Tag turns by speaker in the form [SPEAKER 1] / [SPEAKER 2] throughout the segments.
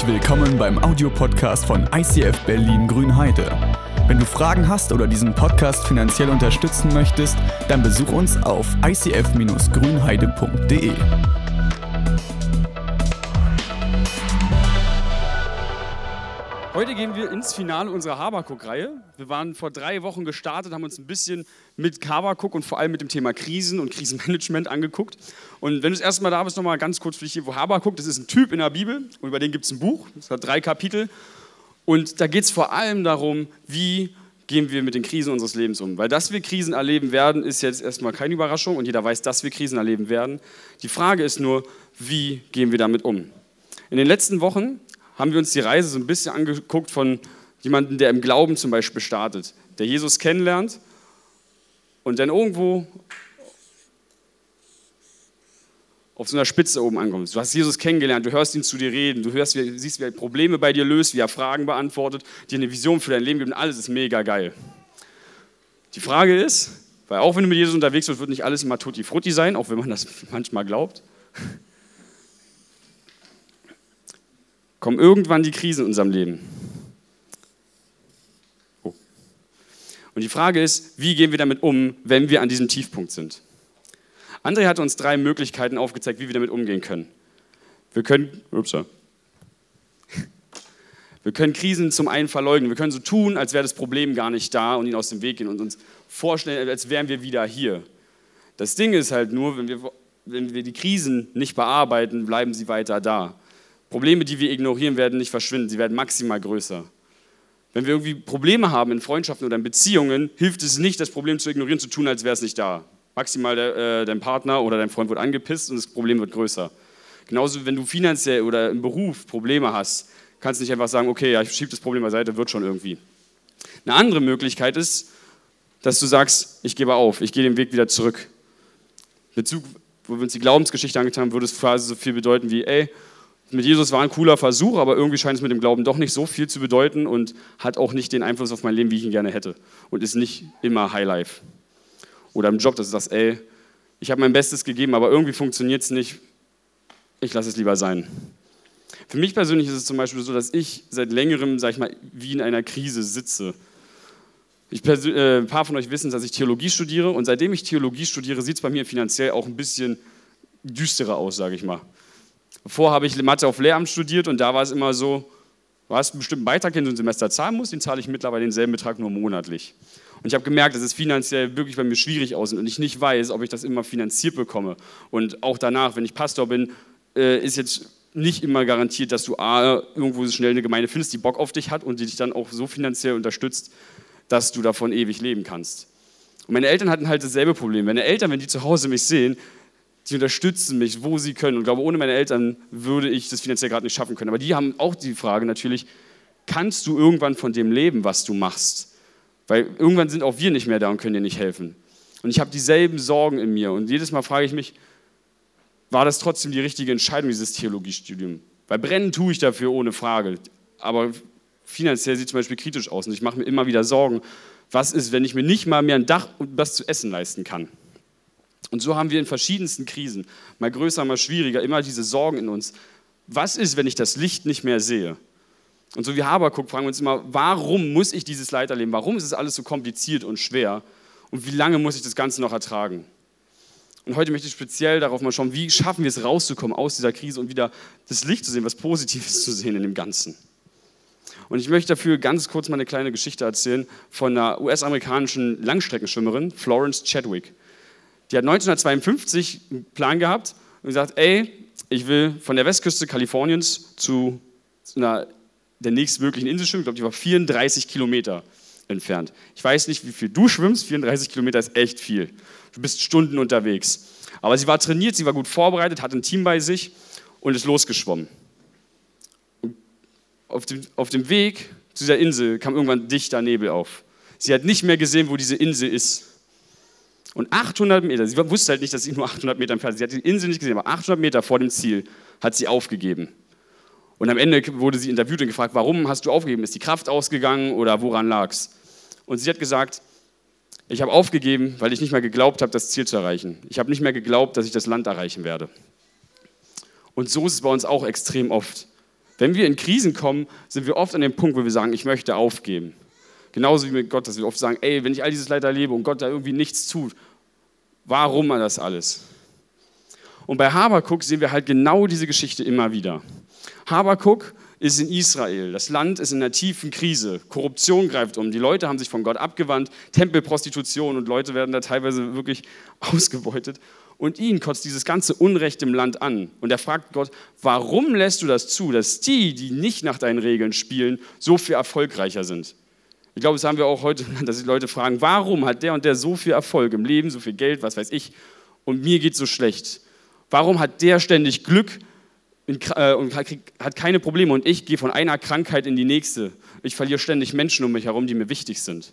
[SPEAKER 1] Herzlich willkommen beim Audiopodcast von ICF Berlin Grünheide. Wenn du Fragen hast oder diesen Podcast finanziell unterstützen möchtest, dann besuch uns auf icf-grünheide.de.
[SPEAKER 2] Heute gehen wir ins Finale unserer Habakuk-Reihe. Wir waren vor drei Wochen gestartet, haben uns ein bisschen mit Habakuk und vor allem mit dem Thema Krisen und Krisenmanagement angeguckt. Und wenn du das erste Mal da bist, nochmal ganz kurz für dich hier, wo Habakuk, das ist ein Typ in der Bibel und über den gibt es ein Buch, das hat drei Kapitel. Und da geht es vor allem darum, wie gehen wir mit den Krisen unseres Lebens um. Weil dass wir Krisen erleben werden, ist jetzt erstmal keine Überraschung und jeder weiß, dass wir Krisen erleben werden. Die Frage ist nur, wie gehen wir damit um? In den letzten Wochen haben wir uns die Reise so ein bisschen angeguckt von jemandem, der im Glauben zum Beispiel startet, der Jesus kennenlernt und dann irgendwo auf so einer Spitze oben ankommt. Du hast Jesus kennengelernt, du hörst ihn zu dir reden, du hörst, wie, siehst, wie er Probleme bei dir löst, wie er Fragen beantwortet, dir eine Vision für dein Leben gibt und alles ist mega geil. Die Frage ist, weil auch wenn du mit Jesus unterwegs bist, wird nicht alles immer tutti frutti sein, auch wenn man das manchmal glaubt. kommen irgendwann die Krisen in unserem Leben. Und die Frage ist, wie gehen wir damit um, wenn wir an diesem Tiefpunkt sind? André hat uns drei Möglichkeiten aufgezeigt, wie wir damit umgehen können. Wir können, ups, wir können Krisen zum einen verleugnen. Wir können so tun, als wäre das Problem gar nicht da und ihn aus dem Weg gehen und uns vorstellen, als wären wir wieder hier. Das Ding ist halt nur, wenn wir, wenn wir die Krisen nicht bearbeiten, bleiben sie weiter da. Probleme, die wir ignorieren, werden nicht verschwinden, sie werden maximal größer. Wenn wir irgendwie Probleme haben in Freundschaften oder in Beziehungen, hilft es nicht, das Problem zu ignorieren, zu tun, als wäre es nicht da. Maximal der, äh, dein Partner oder dein Freund wird angepisst und das Problem wird größer. Genauso, wenn du finanziell oder im Beruf Probleme hast, kannst du nicht einfach sagen, okay, ja, ich schiebe das Problem beiseite, wird schon irgendwie. Eine andere Möglichkeit ist, dass du sagst, ich gebe auf, ich gehe den Weg wieder zurück. Bezug, wo wir uns die Glaubensgeschichte angetan haben, würde es quasi so viel bedeuten wie, ey, mit Jesus war ein cooler Versuch, aber irgendwie scheint es mit dem Glauben doch nicht so viel zu bedeuten und hat auch nicht den Einfluss auf mein Leben, wie ich ihn gerne hätte. Und ist nicht immer Highlife. Oder im Job, dass du sagst, ey, ich habe mein Bestes gegeben, aber irgendwie funktioniert es nicht. Ich lasse es lieber sein. Für mich persönlich ist es zum Beispiel so, dass ich seit längerem, sag ich mal, wie in einer Krise sitze. Ich, äh, ein paar von euch wissen, dass ich Theologie studiere und seitdem ich Theologie studiere, sieht es bei mir finanziell auch ein bisschen düsterer aus, sage ich mal. Vorher habe ich Mathe auf Lehramt studiert und da war es immer so, du hast einen bestimmten Beitrag, den du im Semester zahlen musst, den zahle ich mittlerweile denselben Betrag nur monatlich. Und ich habe gemerkt, dass es finanziell wirklich bei mir schwierig aussieht und ich nicht weiß, ob ich das immer finanziert bekomme. Und auch danach, wenn ich Pastor bin, äh, ist jetzt nicht immer garantiert, dass du A, irgendwo schnell eine Gemeinde findest, die Bock auf dich hat und die dich dann auch so finanziell unterstützt, dass du davon ewig leben kannst. Und meine Eltern hatten halt dasselbe Problem. Meine Eltern, wenn die zu Hause mich sehen, die unterstützen mich, wo sie können. Und ich glaube, ohne meine Eltern würde ich das finanziell gerade nicht schaffen können. Aber die haben auch die Frage natürlich, kannst du irgendwann von dem leben, was du machst? Weil irgendwann sind auch wir nicht mehr da und können dir nicht helfen. Und ich habe dieselben Sorgen in mir. Und jedes Mal frage ich mich, war das trotzdem die richtige Entscheidung, dieses Theologiestudium? Weil brennen tue ich dafür ohne Frage. Aber finanziell sieht zum Beispiel kritisch aus. Und ich mache mir immer wieder Sorgen, was ist, wenn ich mir nicht mal mehr ein Dach und was zu essen leisten kann? Und so haben wir in verschiedensten Krisen, mal größer, mal schwieriger, immer diese Sorgen in uns. Was ist, wenn ich das Licht nicht mehr sehe? Und so wie Habakuk fragen wir uns immer, warum muss ich dieses Leid erleben? Warum ist es alles so kompliziert und schwer? Und wie lange muss ich das Ganze noch ertragen? Und heute möchte ich speziell darauf mal schauen, wie schaffen wir es rauszukommen aus dieser Krise und wieder das Licht zu sehen, was Positives zu sehen in dem Ganzen. Und ich möchte dafür ganz kurz mal eine kleine Geschichte erzählen von einer US-amerikanischen Langstreckenschwimmerin, Florence Chadwick. Die hat 1952 einen Plan gehabt und gesagt, ey, ich will von der Westküste Kaliforniens zu einer, der nächstmöglichen Insel schwimmen. Ich glaube, die war 34 Kilometer entfernt. Ich weiß nicht, wie viel du schwimmst. 34 Kilometer ist echt viel. Du bist Stunden unterwegs. Aber sie war trainiert, sie war gut vorbereitet, hatte ein Team bei sich und ist losgeschwommen. Auf, dem, auf dem Weg zu dieser Insel kam irgendwann dichter Nebel auf. Sie hat nicht mehr gesehen, wo diese Insel ist. Und 800 Meter, sie wusste halt nicht, dass sie nur 800 Meter entfernt ist. Sie hat die Insel nicht gesehen, aber 800 Meter vor dem Ziel hat sie aufgegeben. Und am Ende wurde sie interviewt und gefragt, warum hast du aufgegeben? Ist die Kraft ausgegangen oder woran lag's? Und sie hat gesagt, ich habe aufgegeben, weil ich nicht mehr geglaubt habe, das Ziel zu erreichen. Ich habe nicht mehr geglaubt, dass ich das Land erreichen werde. Und so ist es bei uns auch extrem oft. Wenn wir in Krisen kommen, sind wir oft an dem Punkt, wo wir sagen, ich möchte aufgeben. Genauso wie mit Gott, dass wir oft sagen, ey, wenn ich all dieses Leid erlebe und Gott da irgendwie nichts tut, warum das alles? Und bei Habakuk sehen wir halt genau diese Geschichte immer wieder. Habakuk ist in Israel. Das Land ist in einer tiefen Krise. Korruption greift um. Die Leute haben sich von Gott abgewandt. Tempelprostitution und Leute werden da teilweise wirklich ausgebeutet. Und ihn kotzt dieses ganze Unrecht im Land an. Und er fragt Gott, warum lässt du das zu, dass die, die nicht nach deinen Regeln spielen, so viel erfolgreicher sind? Ich glaube, das haben wir auch heute, dass die Leute fragen, warum hat der und der so viel Erfolg im Leben, so viel Geld, was weiß ich, und mir geht so schlecht? Warum hat der ständig Glück äh, und hat keine Probleme und ich gehe von einer Krankheit in die nächste? Ich verliere ständig Menschen um mich herum, die mir wichtig sind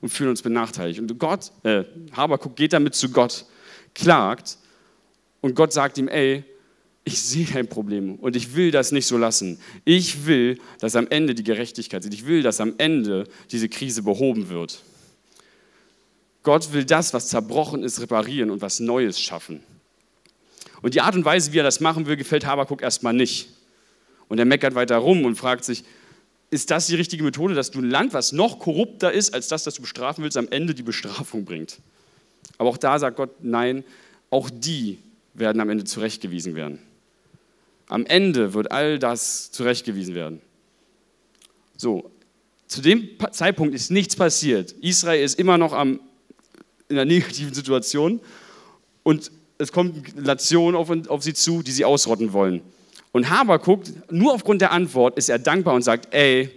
[SPEAKER 2] und fühlen uns benachteiligt. Und Gott, äh, Habakuk geht damit zu Gott, klagt und Gott sagt ihm, ey, ich sehe dein Problem und ich will das nicht so lassen. Ich will, dass am Ende die Gerechtigkeit ist. Ich will, dass am Ende diese Krise behoben wird. Gott will das, was zerbrochen ist, reparieren und was Neues schaffen. Und die Art und Weise, wie er das machen will, gefällt Habakuk erstmal nicht. Und er meckert weiter rum und fragt sich, ist das die richtige Methode, dass du ein Land, was noch korrupter ist als das, das du bestrafen willst, am Ende die Bestrafung bringt? Aber auch da sagt Gott, nein, auch die werden am Ende zurechtgewiesen werden. Am Ende wird all das zurechtgewiesen werden. So, zu dem Zeitpunkt ist nichts passiert. Israel ist immer noch am, in einer negativen Situation und es kommt Nationen auf, auf sie zu, die sie ausrotten wollen. Und Habakuk, nur aufgrund der Antwort, ist er dankbar und sagt, ey,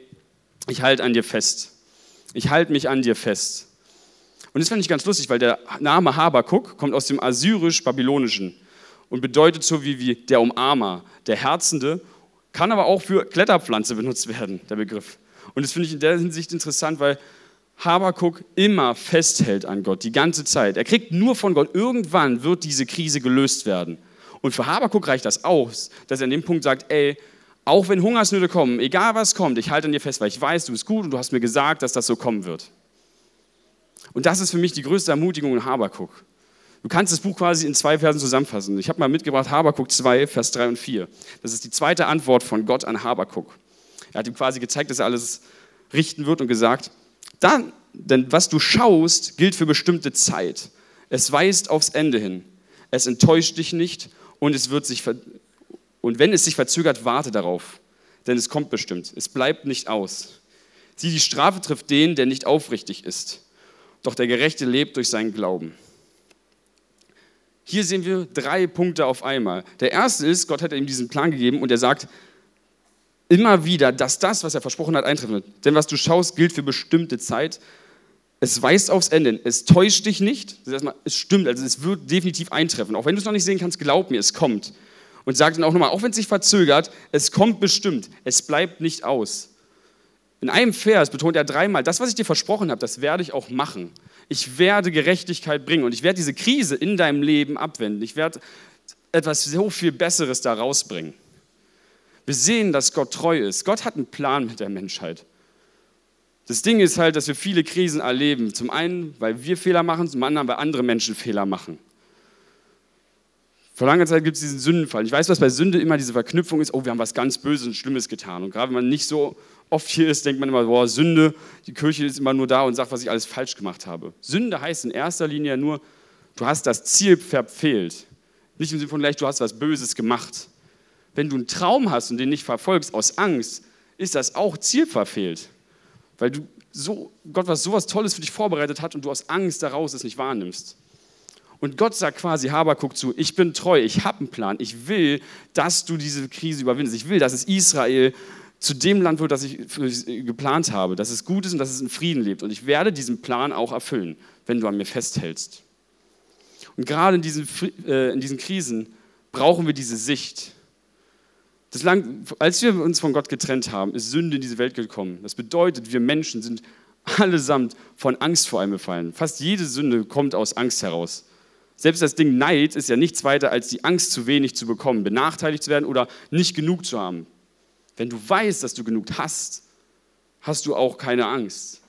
[SPEAKER 2] ich halte an dir fest. Ich halte mich an dir fest. Und das fand ich ganz lustig, weil der Name Habakuk kommt aus dem assyrisch-babylonischen und bedeutet so wie, wie der Umarmer, der Herzende, kann aber auch für Kletterpflanze benutzt werden, der Begriff. Und das finde ich in der Hinsicht interessant, weil Habakuk immer festhält an Gott, die ganze Zeit. Er kriegt nur von Gott, irgendwann wird diese Krise gelöst werden. Und für Habakuk reicht das aus, dass er an dem Punkt sagt, ey, auch wenn Hungersnöte kommen, egal was kommt, ich halte an dir fest, weil ich weiß, du bist gut und du hast mir gesagt, dass das so kommen wird. Und das ist für mich die größte Ermutigung in Habakuk. Du kannst das Buch quasi in zwei Versen zusammenfassen. Ich habe mal mitgebracht Habakuk 2, Vers 3 und 4. Das ist die zweite Antwort von Gott an Habakuk. Er hat ihm quasi gezeigt, dass er alles richten wird und gesagt, dann, denn was du schaust, gilt für bestimmte Zeit. Es weist aufs Ende hin. Es enttäuscht dich nicht und, es wird sich und wenn es sich verzögert, warte darauf. Denn es kommt bestimmt. Es bleibt nicht aus. Sieh, die Strafe trifft den, der nicht aufrichtig ist. Doch der Gerechte lebt durch seinen Glauben. Hier sehen wir drei Punkte auf einmal. Der erste ist, Gott hat ihm diesen Plan gegeben und er sagt, immer wieder, dass das, was er versprochen hat, eintreffen wird. Denn was du schaust, gilt für bestimmte Zeit. Es weist aufs Ende. Es täuscht dich nicht. Das heißt, es stimmt, also es wird definitiv eintreffen. Auch wenn du es noch nicht sehen kannst, glaub mir, es kommt. Und sagt dann auch nochmal, auch wenn es sich verzögert, es kommt bestimmt. Es bleibt nicht aus. In einem Vers betont er dreimal, das, was ich dir versprochen habe, das werde ich auch machen. Ich werde Gerechtigkeit bringen und ich werde diese Krise in deinem Leben abwenden. Ich werde etwas so viel Besseres da rausbringen. Wir sehen, dass Gott treu ist. Gott hat einen Plan mit der Menschheit. Das Ding ist halt, dass wir viele Krisen erleben. Zum einen, weil wir Fehler machen, zum anderen, weil andere Menschen Fehler machen. Vor langer Zeit gibt es diesen Sündenfall. Ich weiß, was bei Sünde immer diese Verknüpfung ist, oh, wir haben was ganz Böses und Schlimmes getan. Und gerade wenn man nicht so oft hier ist, denkt man immer, boah, Sünde, die Kirche ist immer nur da und sagt, was ich alles falsch gemacht habe. Sünde heißt in erster Linie nur, du hast das Ziel verfehlt. Nicht im Sinne von gleich, du hast was Böses gemacht. Wenn du einen Traum hast und den nicht verfolgst aus Angst, ist das auch zielverfehlt. Weil du so, Gott was sowas Tolles für dich vorbereitet hat und du aus Angst daraus es nicht wahrnimmst. Und Gott sagt quasi Habakuk zu, ich bin treu, ich habe einen Plan, ich will, dass du diese Krise überwindest. Ich will, dass es Israel zu dem Land wird, das ich geplant habe, dass es gut ist und dass es in Frieden lebt. Und ich werde diesen Plan auch erfüllen, wenn du an mir festhältst. Und gerade in diesen, äh, in diesen Krisen brauchen wir diese Sicht. Lang, als wir uns von Gott getrennt haben, ist Sünde in diese Welt gekommen. Das bedeutet, wir Menschen sind allesamt von Angst vor allem befallen. Fast jede Sünde kommt aus Angst heraus. Selbst das Ding Neid ist ja nichts weiter als die Angst, zu wenig zu bekommen, benachteiligt zu werden oder nicht genug zu haben. Wenn du weißt, dass du genug hast, hast du auch keine Angst.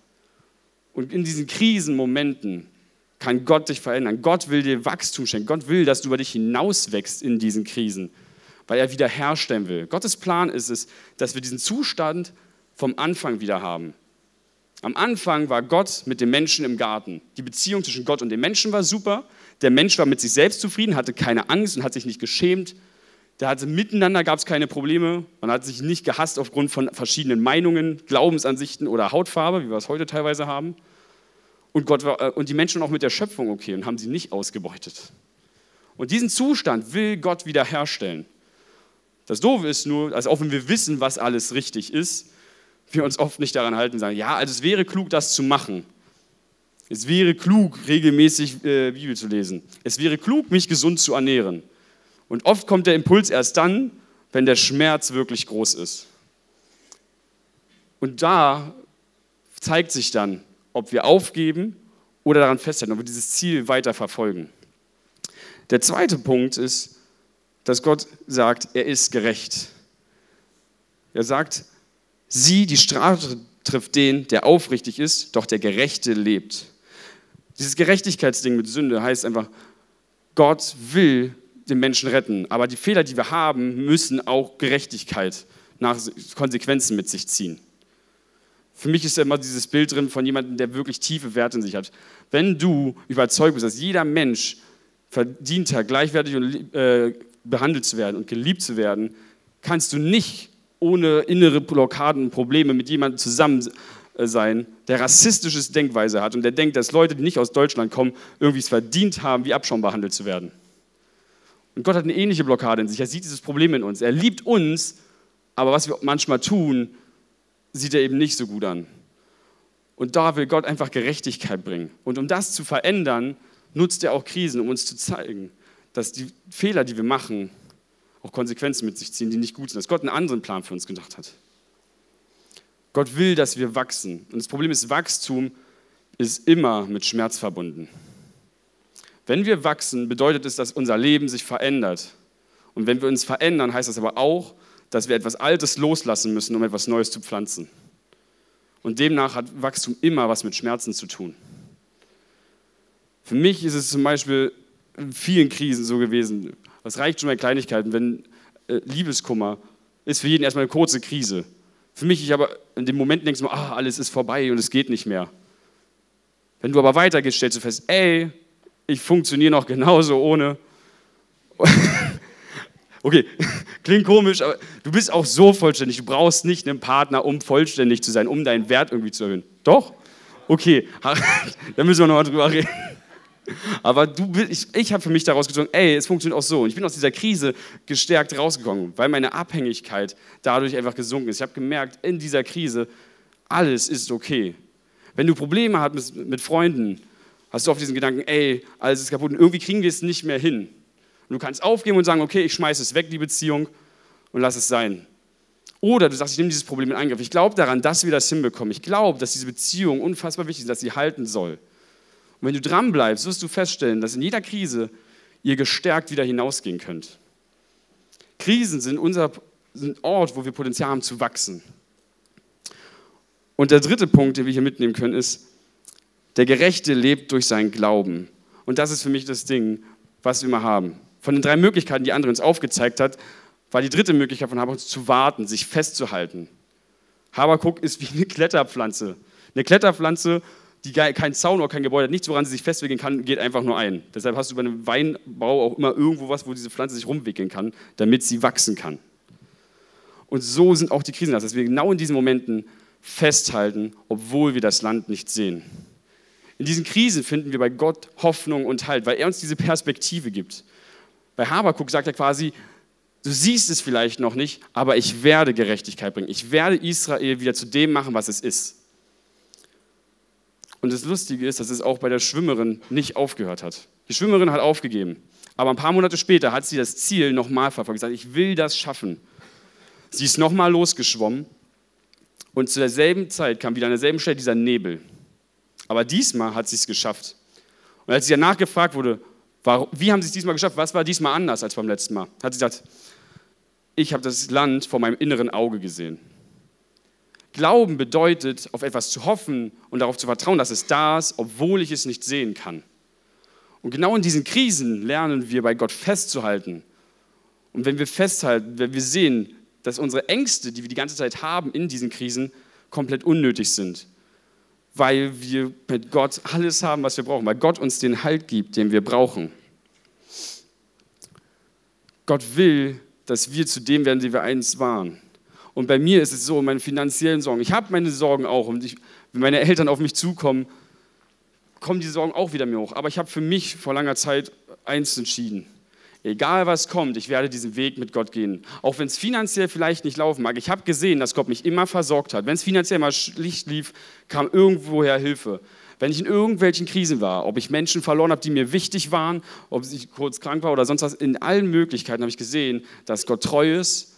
[SPEAKER 2] Und in diesen Krisenmomenten kann Gott dich verändern. Gott will dir Wachstum schenken. Gott will, dass du über dich hinauswächst in diesen Krisen weil er wiederherstellen will. Gottes Plan ist es, dass wir diesen Zustand vom Anfang wieder haben. Am Anfang war Gott mit dem Menschen im Garten. Die Beziehung zwischen Gott und dem Menschen war super. Der Mensch war mit sich selbst zufrieden, hatte keine Angst und hat sich nicht geschämt. Der hatte miteinander gab es keine Probleme. Man hat sich nicht gehasst aufgrund von verschiedenen Meinungen, Glaubensansichten oder Hautfarbe, wie wir es heute teilweise haben. Und, Gott war, äh, und die Menschen auch mit der Schöpfung okay und haben sie nicht ausgebeutet. Und diesen Zustand will Gott wiederherstellen. Das Doofe ist nur, also auch wenn wir wissen, was alles richtig ist, wir uns oft nicht daran halten und sagen, ja, also es wäre klug, das zu machen. Es wäre klug, regelmäßig äh, Bibel zu lesen. Es wäre klug, mich gesund zu ernähren. Und oft kommt der Impuls erst dann, wenn der Schmerz wirklich groß ist. Und da zeigt sich dann, ob wir aufgeben oder daran festhalten, ob wir dieses Ziel weiter verfolgen. Der zweite Punkt ist, dass Gott sagt, er ist gerecht. Er sagt, sie, die Strafe trifft den, der aufrichtig ist, doch der Gerechte lebt. Dieses Gerechtigkeitsding mit Sünde heißt einfach, Gott will den Menschen retten, aber die Fehler, die wir haben, müssen auch Gerechtigkeit nach Konsequenzen mit sich ziehen. Für mich ist immer dieses Bild drin von jemandem, der wirklich tiefe Werte in sich hat. Wenn du überzeugt bist, dass jeder Mensch verdient hat, gleichwertig und äh, behandelt zu werden und geliebt zu werden, kannst du nicht ohne innere Blockaden und Probleme mit jemandem zusammen äh, sein, der rassistisches Denkweise hat und der denkt, dass Leute, die nicht aus Deutschland kommen, irgendwie es verdient haben, wie Abschaum behandelt zu werden. Und Gott hat eine ähnliche Blockade in sich. Er sieht dieses Problem in uns. Er liebt uns, aber was wir manchmal tun, sieht er eben nicht so gut an. Und da will Gott einfach Gerechtigkeit bringen. Und um das zu verändern, nutzt er auch Krisen, um uns zu zeigen, dass die Fehler, die wir machen, auch Konsequenzen mit sich ziehen, die nicht gut sind, dass Gott einen anderen Plan für uns gedacht hat. Gott will, dass wir wachsen. Und das Problem ist, Wachstum ist immer mit Schmerz verbunden. Wenn wir wachsen, bedeutet es, dass unser Leben sich verändert. Und wenn wir uns verändern, heißt das aber auch, dass wir etwas Altes loslassen müssen, um etwas Neues zu pflanzen. Und demnach hat Wachstum immer was mit Schmerzen zu tun. Für mich ist es zum Beispiel in vielen Krisen so gewesen. Es reicht schon bei Kleinigkeiten, wenn äh, Liebeskummer ist für jeden erstmal eine kurze Krise. Für mich, ich aber in dem Moment denkst du ah, alles ist vorbei und es geht nicht mehr. Wenn du aber weitergehst, stellst du fest, ey, ich funktioniere noch genauso ohne. okay, klingt komisch, aber du bist auch so vollständig. Du brauchst nicht einen Partner, um vollständig zu sein, um deinen Wert irgendwie zu erhöhen. Doch? Okay, da müssen wir nochmal drüber reden. Aber du, ich, ich habe für mich daraus gezogen, ey, es funktioniert auch so. Und ich bin aus dieser Krise gestärkt rausgekommen, weil meine Abhängigkeit dadurch einfach gesunken ist. Ich habe gemerkt, in dieser Krise, alles ist okay. Wenn du Probleme hast mit, mit Freunden, hast du oft diesen Gedanken, ey, alles ist kaputt und irgendwie kriegen wir es nicht mehr hin. Und du kannst aufgeben und sagen, okay, ich schmeiße es weg, die Beziehung, und lass es sein. Oder du sagst, ich nehme dieses Problem in Angriff. Ich glaube daran, dass wir das hinbekommen. Ich glaube, dass diese Beziehung unfassbar wichtig ist, dass sie halten soll. Und wenn du dran bleibst, wirst du feststellen, dass in jeder Krise ihr gestärkt wieder hinausgehen könnt. Krisen sind unser sind Ort, wo wir Potenzial haben zu wachsen. Und der dritte Punkt, den wir hier mitnehmen können, ist, der Gerechte lebt durch seinen Glauben. Und das ist für mich das Ding, was wir immer haben. Von den drei Möglichkeiten, die andere uns aufgezeigt hat, war die dritte Möglichkeit von Habakuk zu warten, sich festzuhalten. Habakuk ist wie eine Kletterpflanze. Eine Kletterpflanze die keinen Zaun oder kein Gebäude hat, nichts, woran sie sich festwickeln kann, geht einfach nur ein. Deshalb hast du bei einem Weinbau auch immer irgendwo was, wo diese Pflanze sich rumwickeln kann, damit sie wachsen kann. Und so sind auch die Krisen, dass wir genau in diesen Momenten festhalten, obwohl wir das Land nicht sehen. In diesen Krisen finden wir bei Gott Hoffnung und Halt, weil er uns diese Perspektive gibt. Bei Habakuk sagt er quasi, du siehst es vielleicht noch nicht, aber ich werde Gerechtigkeit bringen. Ich werde Israel wieder zu dem machen, was es ist. Und das Lustige ist, dass es auch bei der Schwimmerin nicht aufgehört hat. Die Schwimmerin hat aufgegeben. Aber ein paar Monate später hat sie das Ziel nochmal verfolgt. Gesagt, ich will das schaffen. Sie ist nochmal losgeschwommen. Und zu derselben Zeit kam wieder an derselben Stelle dieser Nebel. Aber diesmal hat sie es geschafft. Und als sie danach gefragt wurde, wie haben sie es diesmal geschafft, was war diesmal anders als beim letzten Mal, hat sie gesagt, ich habe das Land vor meinem inneren Auge gesehen. Glauben bedeutet, auf etwas zu hoffen und darauf zu vertrauen, dass es da ist, obwohl ich es nicht sehen kann. Und genau in diesen Krisen lernen wir, bei Gott festzuhalten Und wenn wir festhalten, wenn wir sehen, dass unsere Ängste, die wir die ganze Zeit haben in diesen Krisen, komplett unnötig sind, weil wir mit Gott alles haben, was wir brauchen, weil Gott uns den Halt gibt, den wir brauchen. Gott will, dass wir zu dem werden, die wir einst waren. Und bei mir ist es so, meine finanziellen Sorgen, ich habe meine Sorgen auch und ich, wenn meine Eltern auf mich zukommen, kommen die Sorgen auch wieder mir hoch. Aber ich habe für mich vor langer Zeit eins entschieden. Egal was kommt, ich werde diesen Weg mit Gott gehen. Auch wenn es finanziell vielleicht nicht laufen mag. Ich habe gesehen, dass Gott mich immer versorgt hat. Wenn es finanziell mal schlicht lief, kam irgendwoher Hilfe. Wenn ich in irgendwelchen Krisen war, ob ich Menschen verloren habe, die mir wichtig waren, ob ich kurz krank war oder sonst was, in allen Möglichkeiten habe ich gesehen, dass Gott treu ist,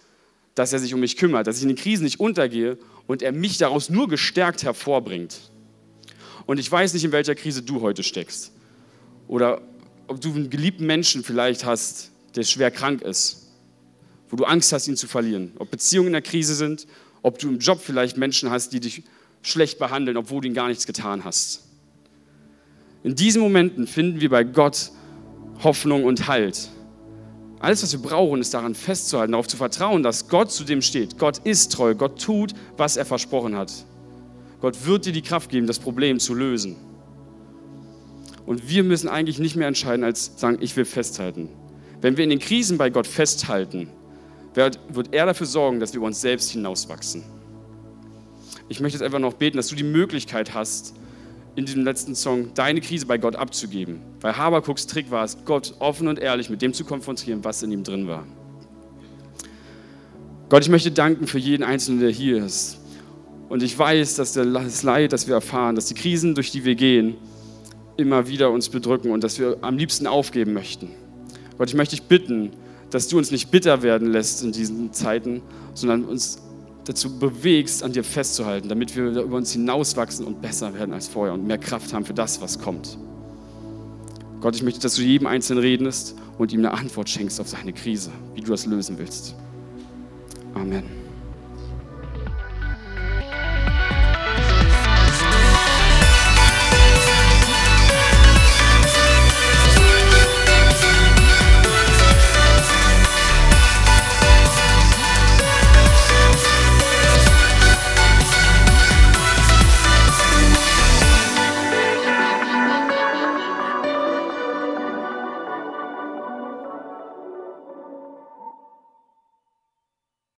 [SPEAKER 2] dass er sich um mich kümmert, dass ich in den Krisen nicht untergehe und er mich daraus nur gestärkt hervorbringt. Und ich weiß nicht, in welcher Krise du heute steckst. Oder ob du einen geliebten Menschen vielleicht hast, der schwer krank ist, wo du Angst hast, ihn zu verlieren. Ob Beziehungen in der Krise sind, ob du im Job vielleicht Menschen hast, die dich schlecht behandeln, obwohl du ihnen gar nichts getan hast. In diesen Momenten finden wir bei Gott Hoffnung und Halt. Alles, was wir brauchen, ist daran festzuhalten, darauf zu vertrauen, dass Gott zu dem steht. Gott ist treu, Gott tut, was er versprochen hat. Gott wird dir die Kraft geben, das Problem zu lösen. Und wir müssen eigentlich nicht mehr entscheiden, als sagen, ich will festhalten. Wenn wir in den Krisen bei Gott festhalten, wird er dafür sorgen, dass wir über uns selbst hinauswachsen. Ich möchte jetzt einfach noch beten, dass du die Möglichkeit hast, in diesem letzten Song deine Krise bei Gott abzugeben. Weil Habakuks Trick war es, Gott offen und ehrlich mit dem zu konfrontieren, was in ihm drin war. Gott, ich möchte danken für jeden Einzelnen, der hier ist. Und ich weiß, dass das Leid, das wir erfahren, dass die Krisen, durch die wir gehen, immer wieder uns bedrücken und dass wir am liebsten aufgeben möchten. Gott, ich möchte dich bitten, dass du uns nicht bitter werden lässt in diesen Zeiten, sondern uns dazu bewegst, an dir festzuhalten, damit wir über uns hinauswachsen und besser werden als vorher und mehr Kraft haben für das, was kommt. Gott, ich möchte, dass du jedem Einzelnen redest und ihm eine Antwort schenkst auf seine Krise, wie du das lösen willst. Amen.